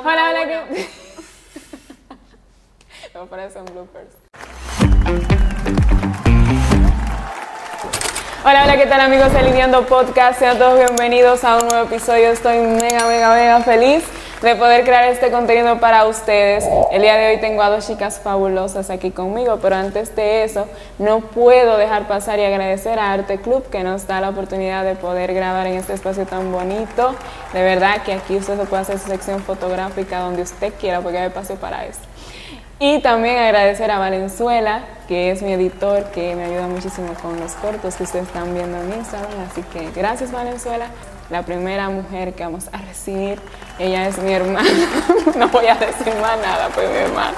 Hola, hola, ¿qué? Me parecen bloopers. Hola, hola, ¿qué tal amigos de Podcast? Sean todos bienvenidos a un nuevo episodio. Estoy mega, mega, mega feliz de poder crear este contenido para ustedes. El día de hoy tengo a dos chicas fabulosas aquí conmigo, pero antes de eso no puedo dejar pasar y agradecer a Arte Club que nos da la oportunidad de poder grabar en este espacio tan bonito. De verdad que aquí usted se puede hacer su sección fotográfica donde usted quiera porque hay espacio para eso. Y también agradecer a Valenzuela, que es mi editor, que me ayuda muchísimo con los cortos que ustedes están viendo en Instagram. Así que gracias Valenzuela la primera mujer que vamos a recibir. Ella es mi hermana, no voy a decir más nada, pues mi hermana,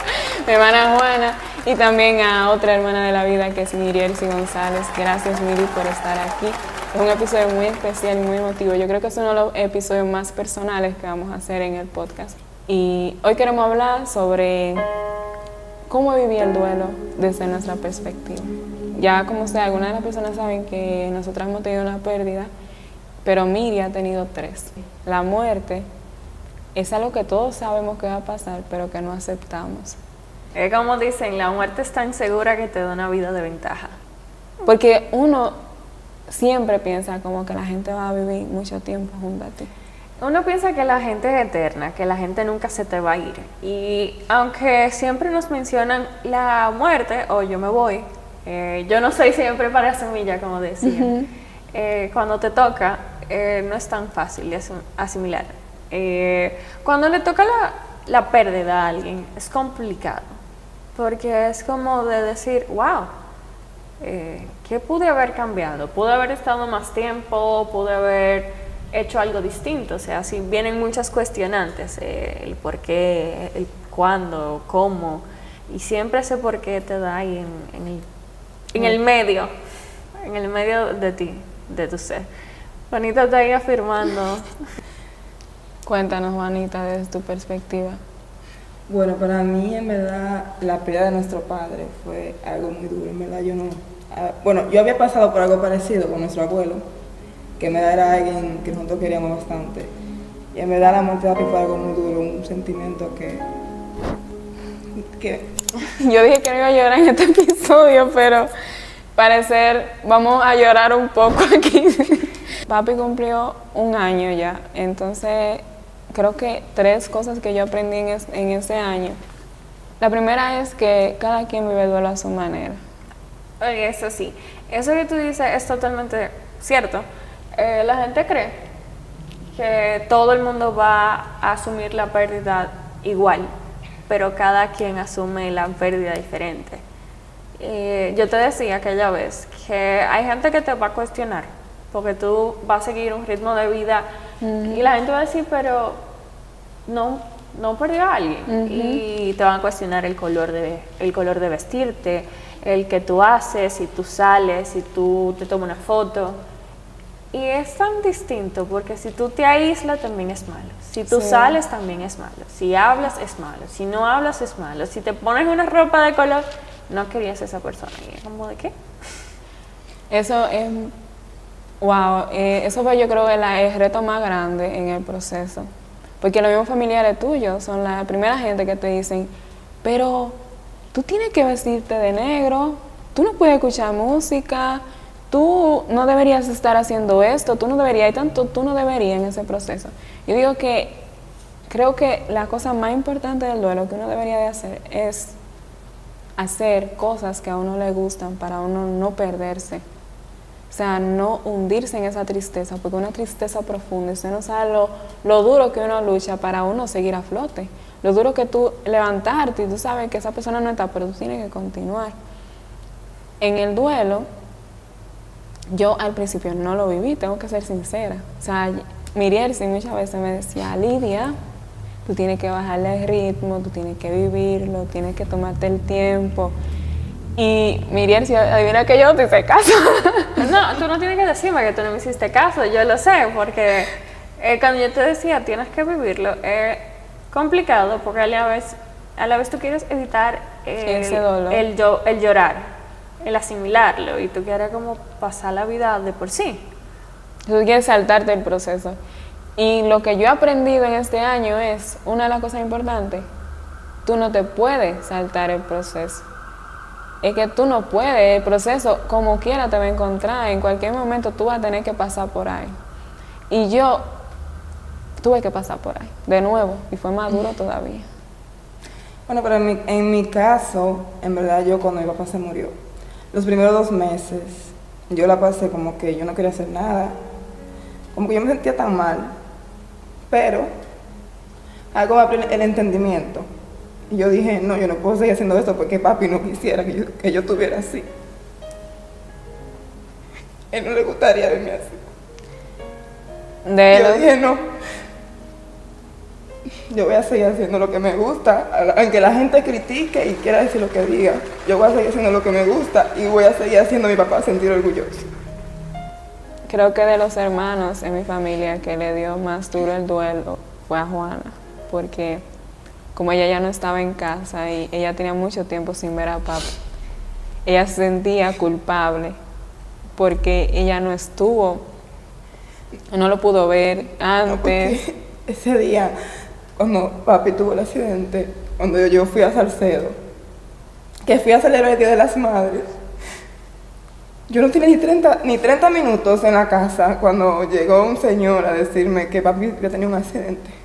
mi hermana Juana, y también a otra hermana de la vida que es Miriel C. González. Gracias Miri por estar aquí. Es un episodio muy especial y muy emotivo. Yo creo que es uno de los episodios más personales que vamos a hacer en el podcast. Y hoy queremos hablar sobre cómo vivir el duelo desde nuestra perspectiva. Ya como sea, algunas de las personas saben que nosotras hemos tenido una pérdida pero Miri ha tenido tres. La muerte es algo que todos sabemos que va a pasar, pero que no aceptamos. Es como dicen, la muerte es tan segura que te da una vida de ventaja. Porque uno siempre piensa como que la gente va a vivir mucho tiempo junto a ti. Uno piensa que la gente es eterna, que la gente nunca se te va a ir. Y aunque siempre nos mencionan la muerte o yo me voy, eh, yo no soy siempre para semilla, como decía. Eh, cuando te toca, eh, no es tan fácil de asimilar. Eh, cuando le toca la, la, pérdida a alguien, es complicado, porque es como de decir, wow, ¿qué pude haber cambiado? ¿Pude haber estado más tiempo? ¿Pude haber hecho algo distinto? O sea, si vienen muchas cuestionantes, el por qué, el cuándo, cómo, y siempre ese por qué te da ahí en, el, en el medio, en el medio de ti de tu ser. Juanita está ahí afirmando. Cuéntanos, Juanita, desde tu perspectiva. Bueno, para mí, en verdad, la pérdida de nuestro padre fue algo muy duro. En verdad, yo no. Ah, bueno, yo había pasado por algo parecido con nuestro abuelo, que en verdad era alguien que nosotros queríamos bastante. Y en verdad, la muerte de papi fue algo muy duro, un sentimiento que. que yo dije que no iba a llorar en este episodio, pero parecer, vamos a llorar un poco aquí. Papi cumplió un año ya, entonces creo que tres cosas que yo aprendí en, ese año. La primera es que cada quien vive el duelo a su manera. Oye, eso sí, eso que tú dices es totalmente cierto. Eh, la gente cree que todo el mundo va a asumir la pérdida igual, pero cada quien asume la pérdida diferente. Eh, yo te decía aquella vez que hay gente que te va a cuestionar porque tú vas a seguir un ritmo de vida y la gente va a decir, pero no, no perdió a alguien. Y te van a cuestionar el color, de, el color de vestirte, el que tú haces, si tú sales, si tú te tomas una foto. Y es tan distinto porque si tú te aíslas también es malo. Si tú sales también es malo. Si hablas es malo. Si no hablas es malo. Si te pones una ropa de color no querías esa persona. Y como de qué? Eso es, wow, eh, eso fue yo creo que el reto más grande en el proceso. Porque los mismos familiares tuyos son la primera gente que te dicen, pero tú tienes que vestirte de negro, tú no puedes escuchar música, tú no deberías estar haciendo esto, tú no deberías, y tanto tú no deberías en ese proceso. Yo digo que creo que la cosa más importante del duelo que uno debería de hacer es hacer cosas que a uno le gustan para uno no perderse. O sea, no hundirse en esa tristeza, porque una tristeza profunda, usted no sabe lo, lo duro que uno lucha para uno seguir a flote. Lo duro que tú levantarte y tú sabes que esa persona no está, pero tú tienes que continuar. En el duelo, yo al principio no lo viví, tengo que ser sincera. O sea, Miriel sí muchas veces me decía, Lidia, tú tienes que bajarle el ritmo, tú tienes que vivirlo, tienes que tomarte el tiempo. Y Miriam, si adivina que yo no te hice caso. no, tú no tienes que decirme que tú no me hiciste caso, yo lo sé, porque eh, cuando yo te decía tienes que vivirlo, es complicado porque a la vez, a la vez tú quieres evitar el, el, el llorar, el asimilarlo, y tú quieres como pasar la vida de por sí. Tú quieres saltarte el proceso. Y lo que yo he aprendido en este año es, una de las cosas importantes, tú no te puedes saltar el proceso. Es que tú no puedes, el proceso como quiera te va a encontrar, en cualquier momento tú vas a tener que pasar por ahí. Y yo tuve que pasar por ahí, de nuevo, y fue más duro todavía. Bueno, pero en mi, caso, en verdad yo cuando mi papá se murió, los primeros dos meses, yo la pasé como que yo no quería hacer nada, como que yo me sentía tan mal, pero algo me el entendimiento. Y yo dije, no, yo no puedo seguir haciendo esto porque papi no quisiera que yo, que yo estuviera así. Él no le gustaría verme así. De yo dije, no. Yo voy a seguir haciendo lo que me gusta, aunque la gente critique y quiera decir lo que diga. Yo voy a seguir haciendo lo que me gusta y voy a seguir haciendo a mi papá sentir orgulloso. Creo que de los hermanos en mi familia que le dio más duro el duelo fue a Juana, porque como ella ya no estaba en casa y ella tenía mucho tiempo sin ver a papi, ella se sentía culpable porque ella no estuvo, no lo pudo ver antes. ese día, cuando papi tuvo el accidente, cuando yo fui a Salcedo, que fui a celebrar el Día de las Madres, yo no tenía ni 30, ni 30 minutos en la casa cuando llegó un señor a decirme que papi había tenido un accidente.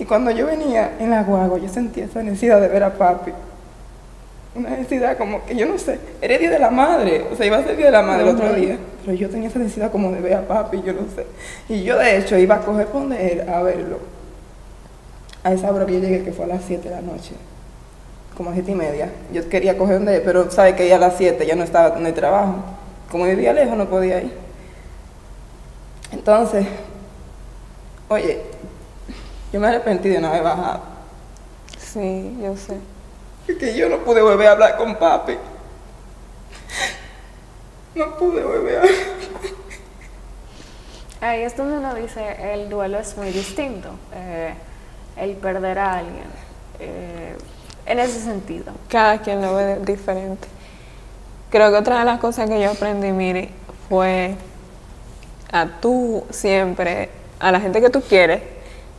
Y cuando yo venía en la guagua, yo sentía esa necesidad de ver a papi. Una necesidad como que yo no sé, era el día de la madre, o sea, iba a ser el día de la madre el otro día, pero yo tenía esa necesidad como de ver a papi, yo no sé. Y yo de hecho iba a él a verlo. A esa hora que yo llegué, que fue a las 7 de la noche, como a 7 y media. Yo quería coger donde él, pero sabe que ya a las 7 ya no estaba en el trabajo. Como vivía lejos, no podía ir. Entonces, oye, yo me arrepentí de no haber bajado. Sí, yo sé. Que yo no pude volver a hablar con papi. No pude volver a hablar. Ahí es donde uno dice, el duelo es muy distinto, eh, el perder a alguien, eh, en ese sentido. Cada quien lo ve diferente. Creo que otra de las cosas que yo aprendí, Miri, fue a tú siempre, a la gente que tú quieres,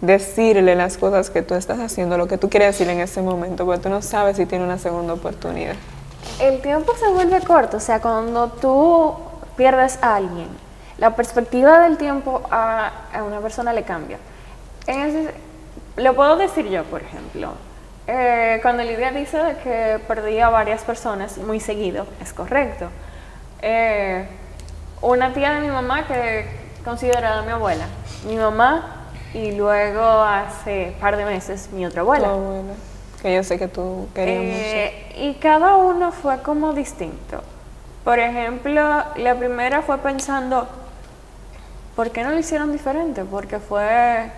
decirle las cosas que tú estás haciendo, lo que tú quieres decir en ese momento, porque tú no sabes si tiene una segunda oportunidad. El tiempo se vuelve corto, o sea, cuando tú pierdes a alguien, la perspectiva del tiempo a, una persona le cambia. Lo puedo decir yo, por ejemplo. Eh, cuando Lidia dice que perdí a varias personas muy seguido, es correcto. Eh, una tía de mi mamá que considerada mi abuela, mi mamá y luego hace par de meses mi otra Tu abuela. abuela, que yo sé que tú querías Eh, y cada uno fue como distinto. Por ejemplo, la primera fue pensando, ¿por qué no lo hicieron diferente? Porque fue,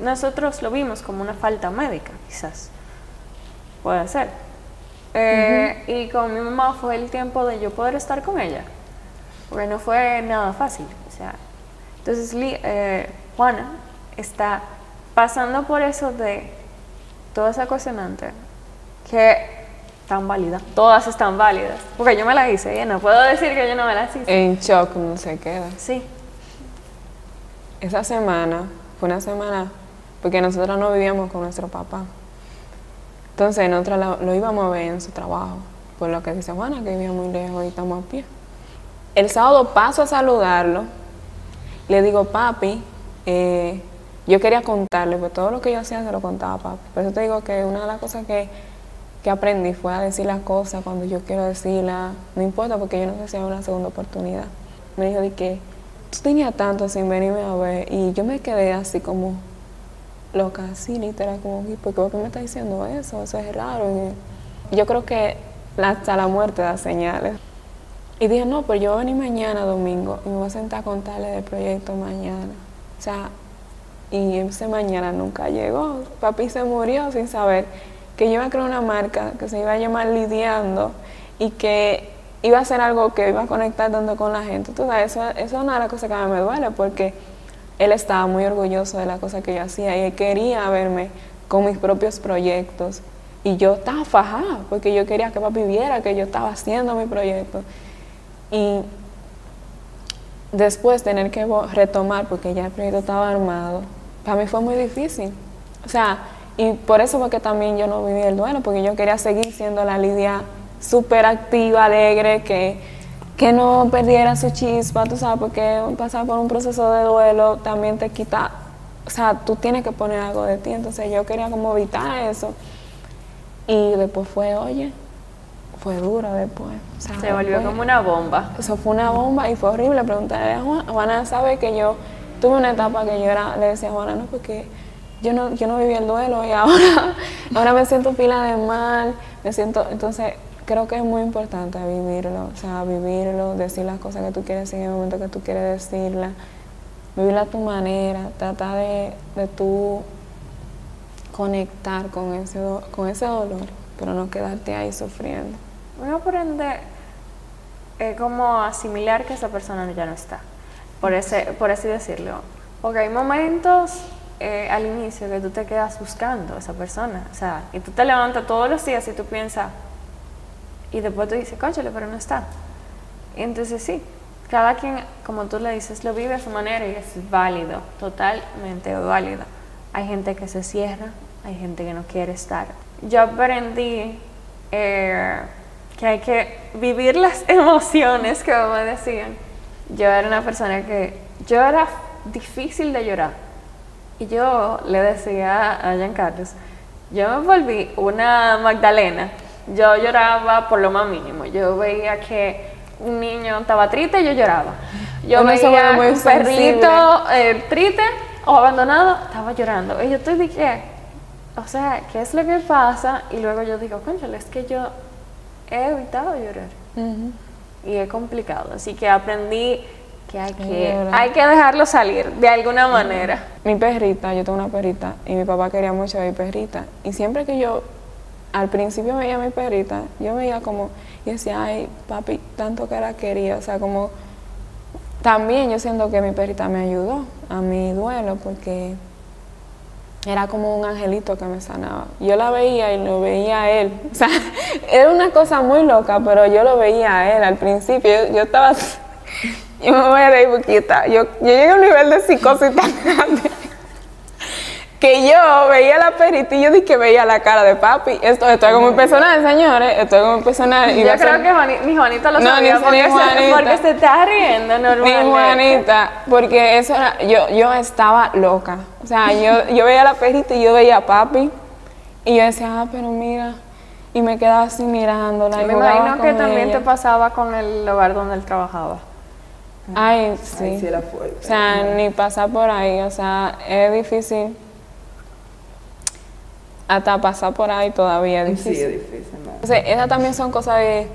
nosotros lo vimos como una falta médica, quizás. Puede ser. Eh, Y con mi mamá fue el tiempo de yo poder estar con ella. Porque no fue nada fácil. O sea, entonces eh, Juana está pasando por eso de toda esa cuestionante que tan válida. Todas están válidas. Porque yo me las hice y no puedo decir que yo no me las hice. En shock no se queda. Sí. Esa semana fue una semana porque nosotros no vivíamos con nuestro papá. Entonces nosotros lo, lo íbamos a ver en su trabajo, por lo que dice Juana, que vivía muy lejos y estamos a pie. El sábado paso a saludarlo, le digo, papi, eh, yo quería contarle, pues todo lo que yo hacía se lo contaba a papi. Por eso te digo que una de las cosas que, que aprendí fue a decir las cosas cuando yo quiero decirlas, no importa porque yo no sé si hay una segunda oportunidad. Me dijo de que tú tenías tanto sin venirme a ver y yo me quedé así como loca, así literal, como, "¿Y ¿por qué me está diciendo eso? Eso es raro. Yo creo que hasta la muerte da señales. Y dije, no, pero yo voy a venir mañana domingo y me voy a sentar a contarle del proyecto mañana. O sea, y ese mañana nunca llegó. Papi se murió sin saber que yo iba a crear una marca que se iba a llamar Lidiando y que iba a ser algo que iba a conectar tanto con la gente. Tú sabes, eso, eso es una de las cosas que a mí me duele porque él estaba muy orgulloso de la cosa que yo hacía y él quería verme con mis propios proyectos. Y yo estaba fajada porque yo quería que papi viera que yo estaba haciendo mi proyecto. Y después tener que retomar, porque ya el proyecto estaba armado, para mí fue muy difícil. O sea, y por eso fue que también yo no viví el duelo, porque yo quería seguir siendo la Lidia súper activa, alegre, que, que no perdiera su chispa, tú sabes, porque pasar por un proceso de duelo también te quita, o sea, tú tienes que poner algo de ti, entonces yo quería como evitar eso. Y después fue, oye, fue duro después. o sea, Se volvió después- como una bomba. eso fue una bomba y fue horrible preguntarle a Juana. Juana sabe que yo tuve una etapa que yo era, le decía a Juana, no, porque yo no, yo no viví el duelo y ahora, ahora me siento pila de mal, me siento, entonces creo que es muy importante vivirlo, o sea, vivirlo, decir las cosas que tú quieres decir en el momento que tú quieres decirlas, vivirla a tu manera, trata de, de tú conectar con ese, do- con ese dolor, pero no quedarte ahí sufriendo. Uno aprende eh, como asimilar que esa persona ya no está, por, ese, por así decirlo. Porque hay momentos eh, al inicio que tú te quedas buscando a esa persona, o sea, y tú te levantas todos los días y tú piensas, y después tú dices, cónchale, pero no está. Entonces sí, cada quien, como tú le dices, lo vive a su manera y es válido, totalmente válido. Hay gente que se cierra, hay gente que no quiere estar. Yo aprendí eh, que hay que vivir las emociones, que me decían. Yo era una persona que, yo era difícil de llorar. Y yo le decía a Giancarlos, yo me volví una Magdalena. Yo lloraba por lo más mínimo. Yo veía que un niño estaba triste y yo lloraba. Yo Uno se veía muy un perrito eh, triste o abandonado, estaba llorando. Y yo de qué? O sea, ¿qué es lo que pasa? Y luego yo digo, conchale, es que yo he evitado llorar. Y es complicado. Así que aprendí que hay que, hay que dejarlo salir de alguna manera. Mi perrita, yo tengo una perrita y mi papá quería mucho a mi perrita. Y siempre que yo al principio veía a mi perrita, yo veía como, y decía, ay, papi, tanto que la quería. O sea, como también yo siento que mi perrita me ayudó a mi duelo porque era como un angelito que me sanaba. Yo la veía y lo veía a él. O sea, era una cosa muy loca, pero yo lo veía a él al principio. Yo, yo estaba... Yo me voy a reír porque yo, yo llegué a un nivel de psicosis tan grande que yo veía la perrita y yo dije que veía la cara de papi. Esto, esto es como un personal, señores. Esto es como un personal. y Yo ser- creo que Juani- mi Juanita lo No, sabía ni- ni porque, Juanita. porque se está riendo Mi normalmente. Juanita, porque eso era, yo, yo estaba loca. O sea, yo, yo veía la perrita y yo veía a papi. Y yo decía, ah, pero mira. Y me quedaba así mirándola. y Me imagino que también te pasaba con el lugar donde él trabajaba. Ay, sí. sí era fuerte. O sea, ni pasar por ahí. O sea, es difícil. Hasta pasar por ahí todavía es sí, difícil. es difícil. ¿no? Entonces, esas también son cosas de,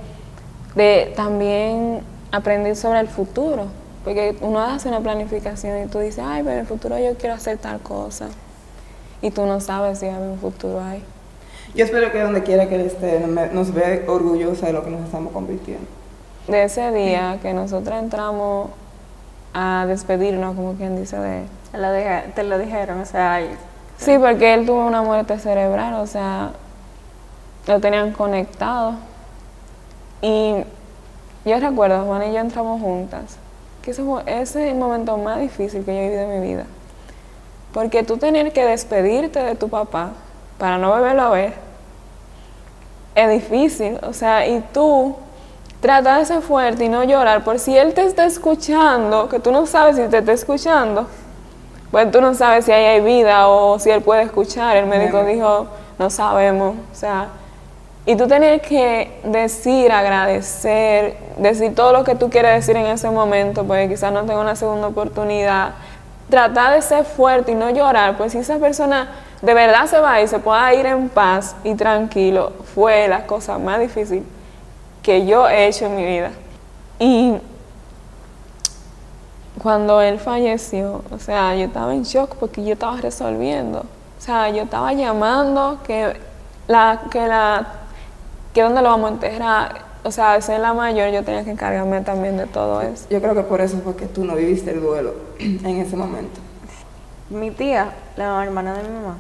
de también aprender sobre el futuro. Porque uno hace una planificación y tú dices, ay, pero en el futuro yo quiero hacer tal cosa. Y tú no sabes si hay un futuro ahí. Yo espero que donde quiera que él esté nos vea orgullosa de lo que nos estamos convirtiendo. De ese día que nosotros entramos a despedirnos, como quien dice, de él. Te lo, dije- te lo dijeron, o sea, Sí, porque él tuvo una muerte cerebral, o sea, lo tenían conectado. Y yo recuerdo, Juan y yo entramos juntas, que ese es el momento más difícil que yo he vivido en mi vida. Porque tú tener que despedirte de tu papá para no volverlo a ver, es difícil, o sea, y tú trata de ser fuerte y no llorar, por si él te está escuchando, que tú no sabes si te está escuchando, pues tú no sabes si ahí hay vida o si él puede escuchar. El médico dijo, no sabemos. O sea, y tú tener que decir, agradecer, decir todo lo que tú quieres decir en ese momento, porque quizás no tenga una segunda oportunidad. Tratar de ser fuerte y no llorar, pues si esa persona de verdad se va y se pueda ir en paz y tranquilo, fue la cosa más difícil que yo he hecho en mi vida. Y cuando él falleció, o sea, yo estaba en shock porque yo estaba resolviendo. O sea, yo estaba llamando que la, que la, que dónde lo vamos a enterrar. O sea, al ser la mayor, yo tenía que encargarme también de todo eso. Yo creo que por eso fue que tú no viviste el duelo en ese momento. mi tía, la hermana de mi mamá,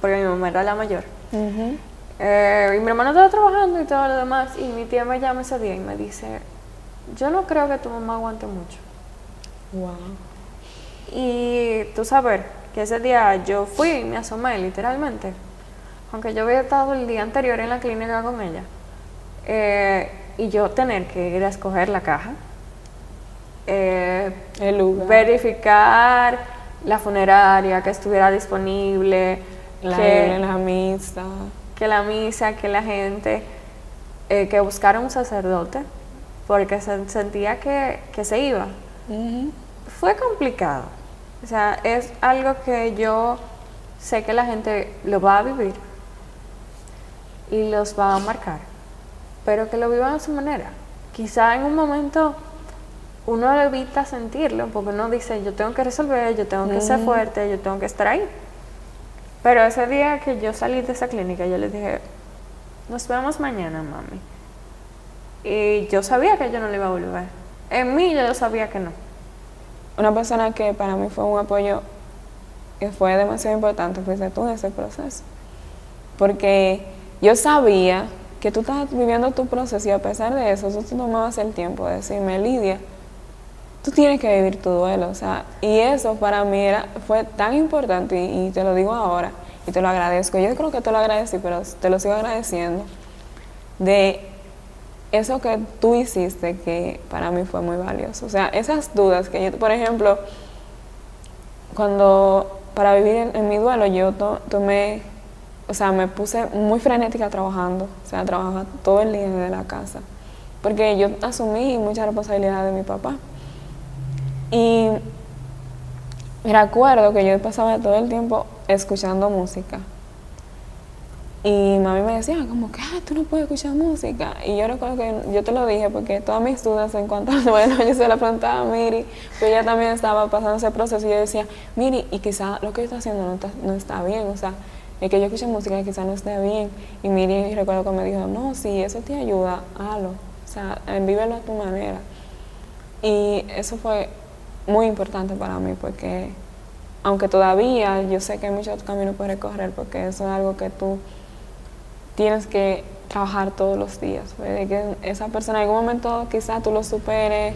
porque mi mamá era la mayor, Ujú. Eh, y mi hermano estaba trabajando y todo lo demás. Y mi tía me llama ese día y me dice: Yo no creo que tu mamá aguante mucho. Wow. Y tú sabes que ese día yo fui y me asomé literalmente, aunque yo había estado el día anterior en la clínica con ella, eh, y yo tener que ir a escoger la caja, eh, El lugar. verificar la funeraria, que estuviera disponible, la, que, la misa. que la misa, que la gente, eh, que buscara un sacerdote, porque se sentía que, que se iba. Fue complicado. O sea, es algo que yo sé que la gente lo va a vivir y los va a marcar, pero que lo vivan a su manera. Quizá en un momento uno evita sentirlo porque uno dice, yo tengo que resolver, yo tengo que ser fuerte, yo tengo que estar ahí. Pero ese día que yo salí de esa clínica, yo les dije, nos vemos mañana, mami. Y yo sabía que yo no le iba a volver. En mí yo sabía que no. Una persona que para mí fue un apoyo que fue demasiado importante fuiste tú en ese proceso. Porque yo sabía que tú estabas viviendo tu proceso y a pesar de eso, tú tomabas el tiempo de decirme, Lidia, tú tienes que vivir tu duelo. O sea, y eso para mí era, fue tan importante y, y te lo digo ahora y te lo agradezco. Yo creo que te lo agradecí, pero te lo sigo agradeciendo. De eso que tú hiciste que para mí fue muy valioso. O sea, esas dudas que yo, por ejemplo, cuando para vivir en, mi duelo yo to- tomé, o sea, me puse muy frenética trabajando, o sea, trabajaba todo el día desde la casa, porque yo asumí mucha responsabilidad de mi papá. Y recuerdo que yo pasaba todo el tiempo escuchando música. Y mami me decía como que, ah, tú no puedes escuchar música. Y yo recuerdo que yo te lo dije porque todas mis dudas en cuanto al duelo yo se las preguntaba a Miri, pero ella también estaba pasando ese proceso y yo decía, Miri, y quizá lo que yo estoy haciendo no está, no está bien, o sea, es que yo escuché música quizá no esté bien. Y Miri recuerdo que me dijo, no, si eso te ayuda, hazlo, o sea, eh, vívelo a tu manera. Y eso fue muy importante para mí porque aunque todavía yo sé que hay muchos caminos por recorrer porque eso es algo que tú tienes que trabajar todos los días. Puede que esa persona en algún momento quizás tú lo superes,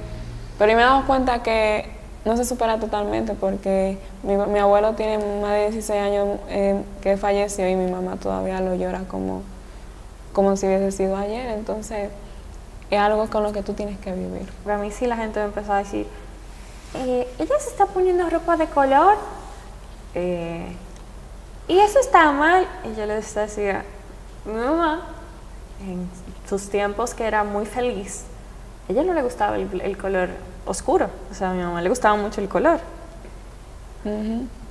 pero yo me he dado cuenta que no se supera totalmente porque mi, mi abuelo tiene más de 16 años eh, que falleció y mi mamá todavía lo llora como, como si hubiese sido ayer. Entonces es algo con lo que tú tienes que vivir. Para mí sí la gente me empezó a decir, eh, ella se está poniendo ropa de color eh, y eso está mal. Y yo les decía, mi mamá, en sus tiempos que era muy feliz, a ella no le gustaba el, el color oscuro, o sea, a mi mamá le gustaba mucho el color.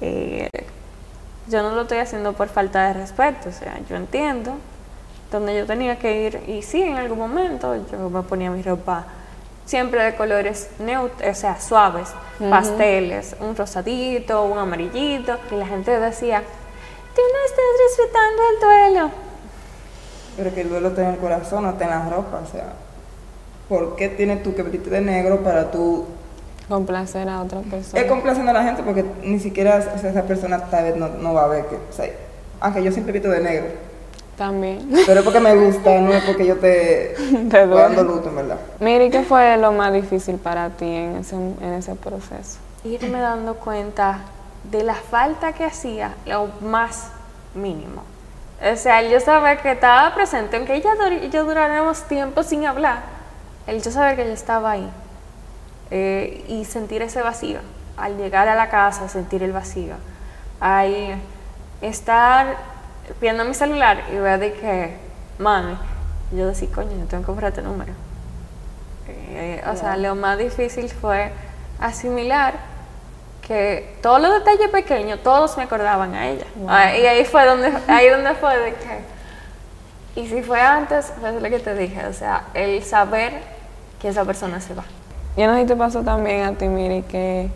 Eh, yo no lo estoy haciendo por falta de respeto, o sea, yo entiendo donde yo tenía que ir y sí, en algún momento yo me ponía mi ropa siempre de colores neutros, o sea, suaves, pasteles, un rosadito, un amarillito, y la gente decía, tú no estás respetando el duelo. Pero que el duelo está en el corazón, no está en la ropa. O sea, ¿por qué tienes tú que vestirte de negro para tú Complacer a otra persona. Es complaciendo a la gente porque ni siquiera o sea, esa persona tal vez no, no va a ver que, o sea, aunque yo siempre visto de negro, También. pero es porque me gusta, no es porque yo te Te estoy dando luto, en verdad. Miri, ¿qué fue lo más difícil para ti en ese, en ese proceso? irme dando cuenta de la falta que hacía, lo más mínimo. O sea, el yo saber que estaba presente, aunque ella y yo duráramos tiempo sin hablar, el yo saber que yo estaba ahí eh, y sentir ese vacío. Al llegar a la casa, sentir el vacío. Ahí estar viendo mi celular y ver de que, mami, yo decía, coño, yo tengo que comprar este número. Eh, o sea, lo más difícil fue asimilar que todos los detalles pequeños, todos me acordaban a ella. Ah, y ahí fue donde, ahí donde fue de que, y si fue antes, fue lo que te dije, o sea, el saber que esa persona se va. Yo no sé si te pasó también a ti, Miri, que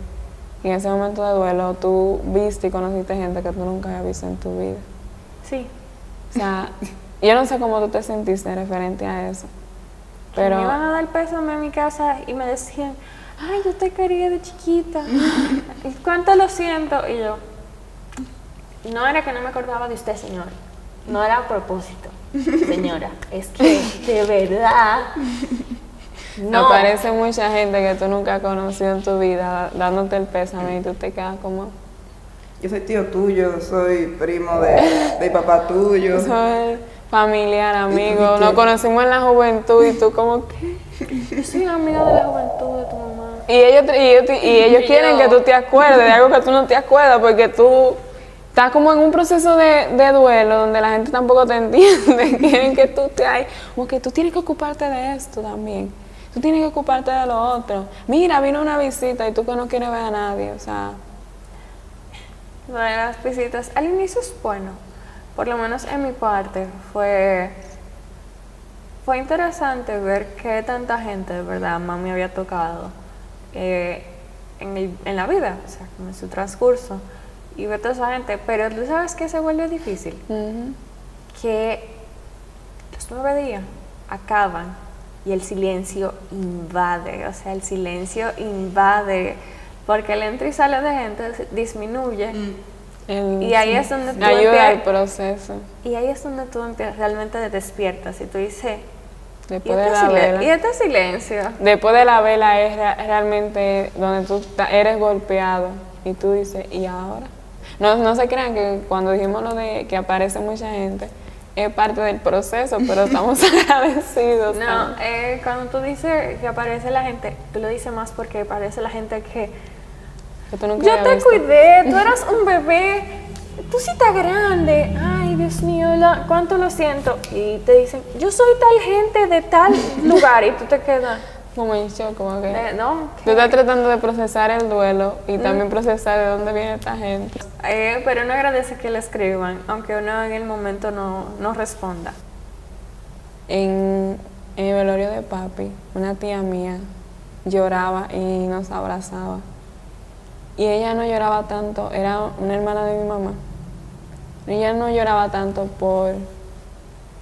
en ese momento de duelo tú viste y conociste gente que tú nunca habías visto en tu vida. Sí. O sea, yo no sé cómo tú te sentiste referente a eso. Pero me iban a dar pésame en mi casa y me decían, ay, yo te quería de chiquita. ¿Y cuánto lo siento? Y yo, no era que no me acordaba de usted, señor. No era a propósito, señora. Es que de verdad No. Aparece mucha gente que tú nunca has conocido en tu vida dándote el pésame y tú te quedas como, Yo soy tío tuyo, soy primo de, de papá tuyo. soy familiar, ¿Y amigo, nos conocimos en la juventud y tú como que... Yo soy amiga de la juventud de tu. Y ellos, y ellos, y ellos Y quieren que tú te acuerdes de algo que tú no te acuerdas porque tú estás como en un proceso de, de duelo donde la gente tampoco te entiende. Quieren que tú te hay, como que tú tienes que ocuparte de esto también. Tú tienes que ocuparte de lo otro. Mira, vino una visita y tú que no quieres ver a nadie. O sea, de las visitas, al inicio es bueno, por lo menos en mi parte, fue, fue interesante ver que tanta gente, de verdad, mami había tocado eh, en, el- en la vida, o sea, como en su transcurso, y ver toda esa gente, pero tú sabes que se vuelve difícil, ujú. que los nueve días acaban y el silencio invade, o sea, el silencio invade, porque el entra y sale de gente disminuye. El- Y ahí es donde tú ayuda al proceso. Y ahí es donde tú empie- realmente te despiertas y tú dices, ¿y Después de la vela. y este silencio? Después de la vela es rea- realmente donde tú eres golpeado y tú dices, ¿y ahora? No, no se crean que cuando dijimos lo de que aparece mucha gente, es parte del proceso, pero estamos agradecidos. No, eh, cuando tú dices que aparece la gente, tú lo dices más porque aparece la gente que que tú nunca yo te visto. cuidé, tú eras un bebé, tú sí estás grande, ay Dios mío, la- cuánto lo siento. Y te dicen, yo soy tal gente de tal lugar y tú te quedas, Como en shock, como que... eh, no, Tú estás tratando de procesar el duelo y también procesar de dónde viene esta gente. Eh, pero uno agradece que le escriban, aunque uno en el momento no, no responda. En, en el velorio de papi, una tía mía lloraba y nos abrazaba. Y ella no lloraba tanto, era una hermana de mi mamá. Ella no lloraba tanto por,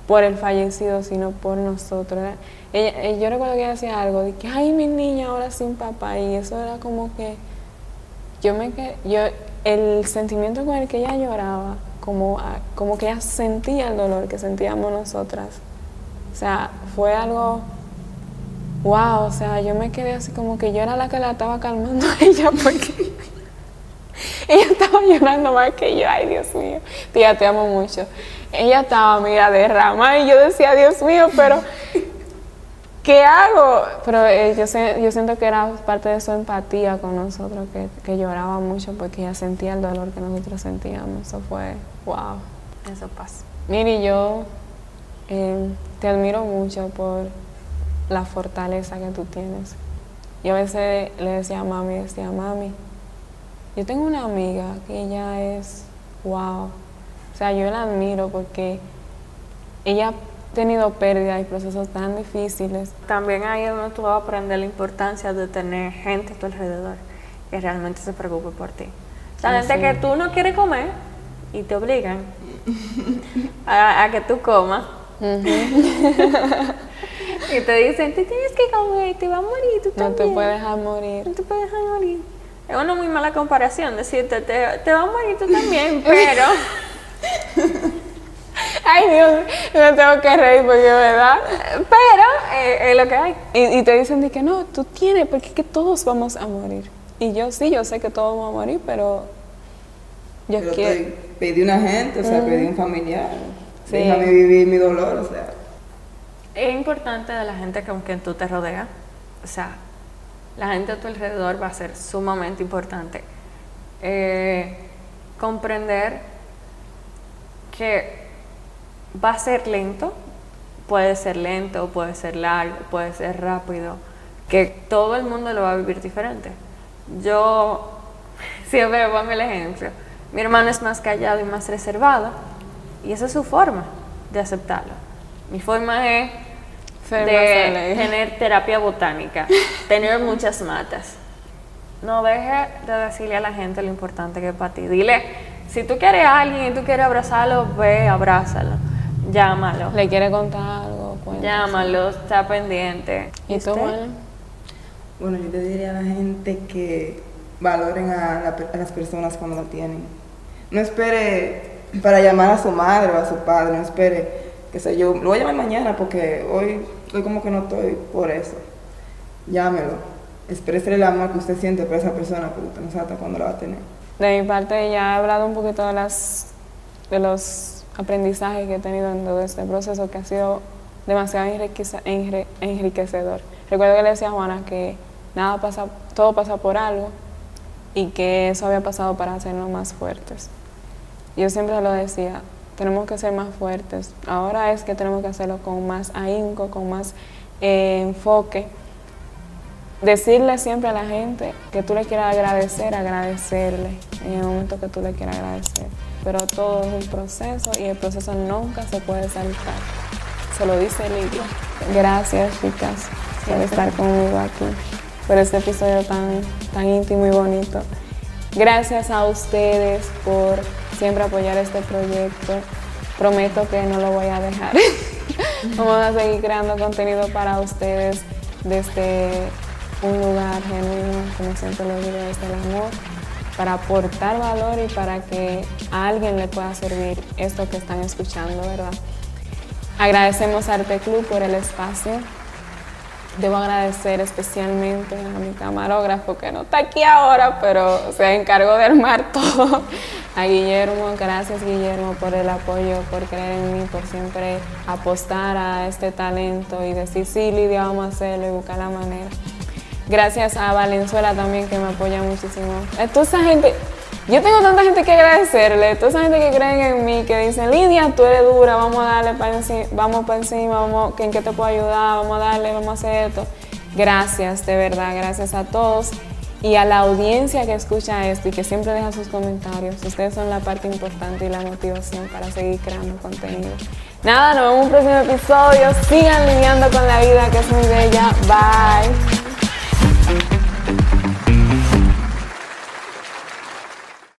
por el fallecido, sino por nosotros. Ella, eh, yo recuerdo que ella decía algo de que, ay, mi niña ahora sin papá. Y eso era como que yo me que yo el sentimiento con el que ella lloraba como a- como que ella sentía el dolor que sentíamos nosotras o sea fue algo wow o sea yo me quedé así como que yo era la que la estaba calmando a ella porque ella estaba llorando más que yo ay Dios mío tía te amo mucho ella estaba mira derrama y yo decía Dios mío pero ¿Qué hago? Pero eh, yo, sé- yo siento que era parte de su empatía con nosotros, que, que lloraba mucho porque ella sentía el dolor que nosotros sentíamos. Eso fue, wow. Eso pasa. Miri, yo eh, te admiro mucho por la fortaleza que tú tienes. Yo a veces le decía a mami, decía, mami, yo tengo una amiga que ella es, wow. O sea, yo la admiro porque ella ha tenido pérdidas y procesos tan difíciles. También ahí es donde tú vas a aprender la importancia de tener gente a tu alrededor que realmente se preocupe por ti. La gente que tú no quieres comer y te obligan a, a que tú comas. y te dicen, tú tienes que comer, te va a morir, tú No te también. puedes dejar morir. No te puedes dejar morir. Es una muy mala comparación decirte, te, te va a morir tú también, pero... Ay Dios, me tengo que reír porque es verdad. pero eh, es lo que hay. Y, y te dicen de que no, tú tienes, porque es que todos vamos a morir. Y yo sí, yo sé que todos vamos a morir, pero yo Pero quiero. pedí una gente, o sea, pedí un familiar. Sí. Déjame vivir mi dolor, o sea. Es importante de la gente con quien tú te rodeas. O sea, la gente a tu alrededor va a ser sumamente importante. Eh, comprender que va a ser lento, puede ser lento, puede ser largo, puede ser rápido, que todo el mundo lo va a vivir diferente. Yo siempre pongo el ejemplo. Mi hermano es más callado y más reservado, y esa es su forma de aceptarlo. Mi forma es de tener terapia botánica, tener muchas matas. No deje de decirle a la gente lo importante que es para ti. Dile, si tú quieres a alguien y tú quieres abrazarlo, ve, abrázalo. Llámalo. Le quiere contar algo, cuenta. Llámalo, está pendiente. ¿Y tú, usted? Juana? Bueno, yo le diría a la gente que valoren a, la las personas cuando lo tienen. No espere para llamar a su madre o a su padre, no espere, qué sé yo, lo voy a llamar mañana porque hoy, hoy como que no estoy por eso. llámelo, exprese el amor que usted siente por esa persona, porque usted no sabe hasta cuándo la va a tener. De mi parte ya he hablado un poquito de, las, de los aprendizajes que he tenido en todo este proceso que ha sido demasiado enriquecedor. Recuerdo que le decía a Juana que nada pasa, todo pasa por algo y que eso había pasado para hacernos más fuertes. Yo siempre lo decía, tenemos que ser más fuertes. Ahora es que tenemos que hacerlo con más ahínco, con más eh, enfoque decirle siempre a la gente que tú le quieras agradecer, agradecerle en el momento que tú le quieras agradecer. Pero todo es un proceso y el proceso nunca se puede saltar. Se lo dice Lidia. Gracias, chicas, por estar conmigo aquí, por este episodio tan, tan íntimo y bonito. Gracias a ustedes por siempre apoyar este proyecto. Prometo que no lo voy a dejar. Vamos a seguir creando contenido para ustedes desde un lugar genuino, como siempre lo digo, desde el amor, para aportar valor y para que a alguien le pueda servir esto que están escuchando, ¿verdad? Agradecemos a Arte Club por el espacio. Debo agradecer especialmente a mi camarógrafo que no está aquí ahora, pero se encargó de armar todo. A Guillermo, gracias Guillermo por el apoyo, por creer en mí, por siempre apostar a este talento y decir, sí, Lidia, vamos a hacerlo y buscar la manera. Gracias a Valenzuela también que me apoya muchísimo. Toda esa gente, yo tengo tanta gente que agradecerle, toda esa gente que creen en mí, que dicen, Lidia, tú eres dura, vamos a darle para encima, vamos para encima, vamos, ¿en qué te puedo ayudar? Vamos a darle, vamos a hacer esto. Gracias, de verdad, gracias a todos y a la audiencia que escucha esto y que siempre deja sus comentarios. Ustedes son la parte importante y la motivación para seguir creando contenido. Nada, nos vemos en un próximo episodio. Sigan lidiando con la vida que es muy bella. Bye.